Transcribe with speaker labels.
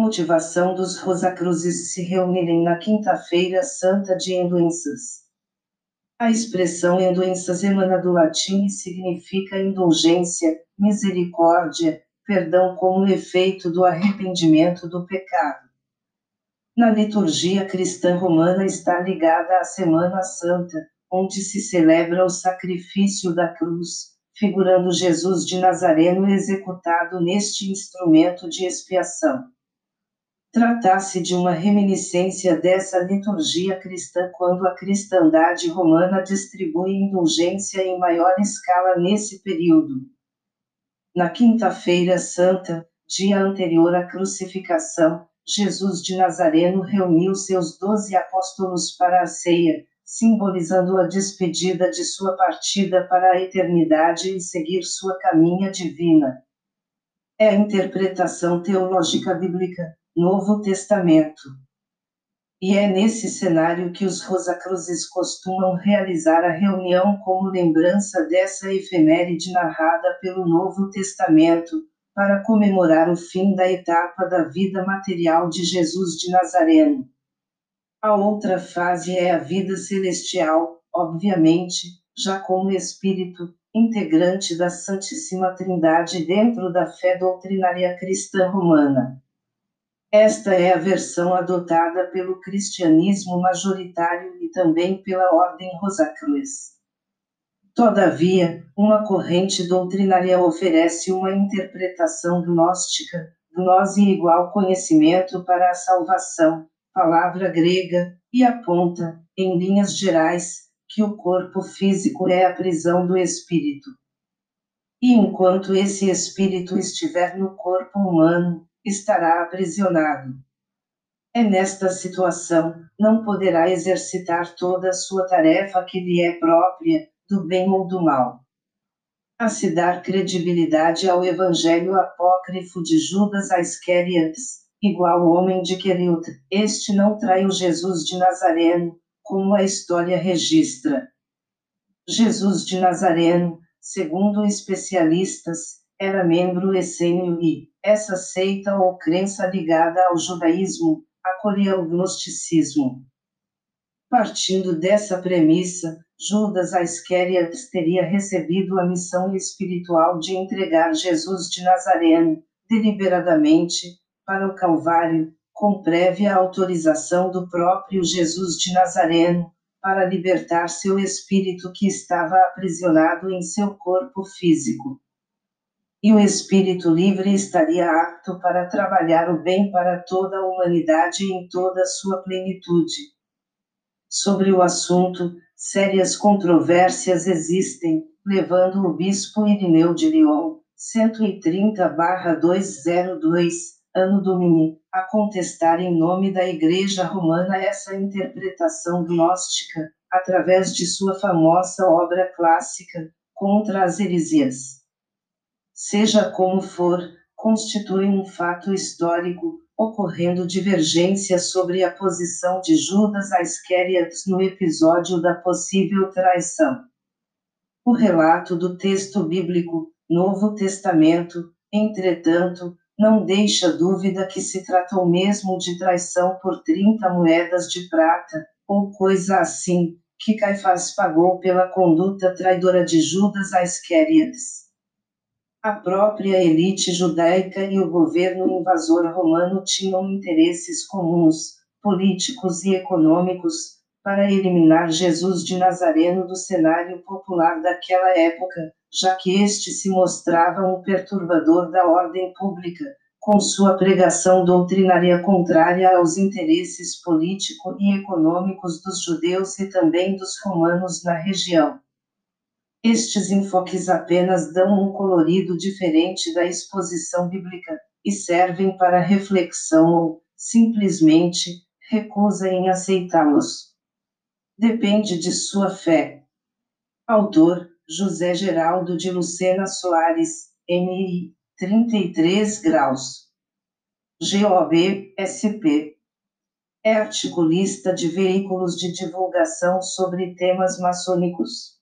Speaker 1: Motivação dos Rosacruzes se reunirem na Quinta-feira Santa de Endoenças. A expressão endoenças emana do latim e significa indulgência, misericórdia, perdão como efeito do arrependimento do pecado. Na liturgia cristã romana está ligada à Semana Santa, onde se celebra o sacrifício da cruz, figurando Jesus de Nazareno executado neste instrumento de expiação. Tratasse de uma reminiscência dessa liturgia cristã quando a cristandade romana distribui indulgência em maior escala nesse período. Na Quinta-feira Santa, dia anterior à crucificação, Jesus de Nazareno reuniu seus doze apóstolos para a ceia, simbolizando a despedida de sua partida para a eternidade e seguir sua caminha divina. É a interpretação teológica bíblica, Novo Testamento. E é nesse cenário que os Rosacruzes costumam realizar a reunião como lembrança dessa efeméride narrada pelo Novo Testamento, para comemorar o fim da etapa da vida material de Jesus de Nazareno. A outra fase é a vida celestial, obviamente, já como espírito, integrante da Santíssima Trindade dentro da fé doutrinária cristã romana. Esta é a versão adotada pelo cristianismo majoritário e também pela Ordem Rosacruz. Todavia, uma corrente doutrinária oferece uma interpretação gnóstica, gnose igual conhecimento para a salvação, palavra grega, e aponta, em linhas gerais, que o corpo físico é a prisão do espírito. E enquanto esse espírito estiver no corpo humano, estará aprisionado. É nesta situação, não poderá exercitar toda a sua tarefa que lhe é própria, do bem ou do mal. A se dar credibilidade ao evangelho apócrifo de Judas Iscariotes, igual homem de Queriot, este não traiu Jesus de Nazareno, como a história registra. Jesus de Nazareno, segundo especialistas, era membro essênio e, essa seita ou crença ligada ao judaísmo, acolhia o gnosticismo. Partindo dessa premissa, Judas Iscariotes teria recebido a missão espiritual de entregar Jesus de Nazareno, deliberadamente, para o Calvário, com prévia autorização do próprio Jesus de Nazareno, para libertar seu espírito que estava aprisionado em seu corpo físico. E o espírito livre estaria apto para trabalhar o bem para toda a humanidade em toda a sua plenitude. Sobre o assunto, sérias controvérsias existem, levando o bispo Irineu de Lyon, 130-202, Ano Domini, a contestar em nome da Igreja Romana essa interpretação gnóstica, através de sua famosa obra clássica, Contra as Heresias. Seja como for, constitui um fato histórico, ocorrendo divergências sobre a posição de Judas Iscariotes no episódio da possível traição. O relato do texto bíblico, Novo Testamento, entretanto, não deixa dúvida que se tratou mesmo de traição por 30 moedas de prata, ou coisa assim, que Caifás pagou pela conduta traidora de Judas Iscariotes. A própria elite judaica e o governo invasor romano tinham interesses comuns, políticos e econômicos, para eliminar Jesus de Nazareno do cenário popular daquela época, já que este se mostrava um perturbador da ordem pública, com sua pregação doutrinária contrária aos interesses político e econômicos dos judeus e também dos romanos na região. Estes enfoques apenas dão um colorido diferente da exposição bíblica e servem para reflexão ou, simplesmente, recusa em aceitá-los. Depende de sua fé. Autor José Geraldo de Lucena Soares, MI, 33 graus. GOB SP. É articulista de veículos de divulgação sobre temas maçônicos.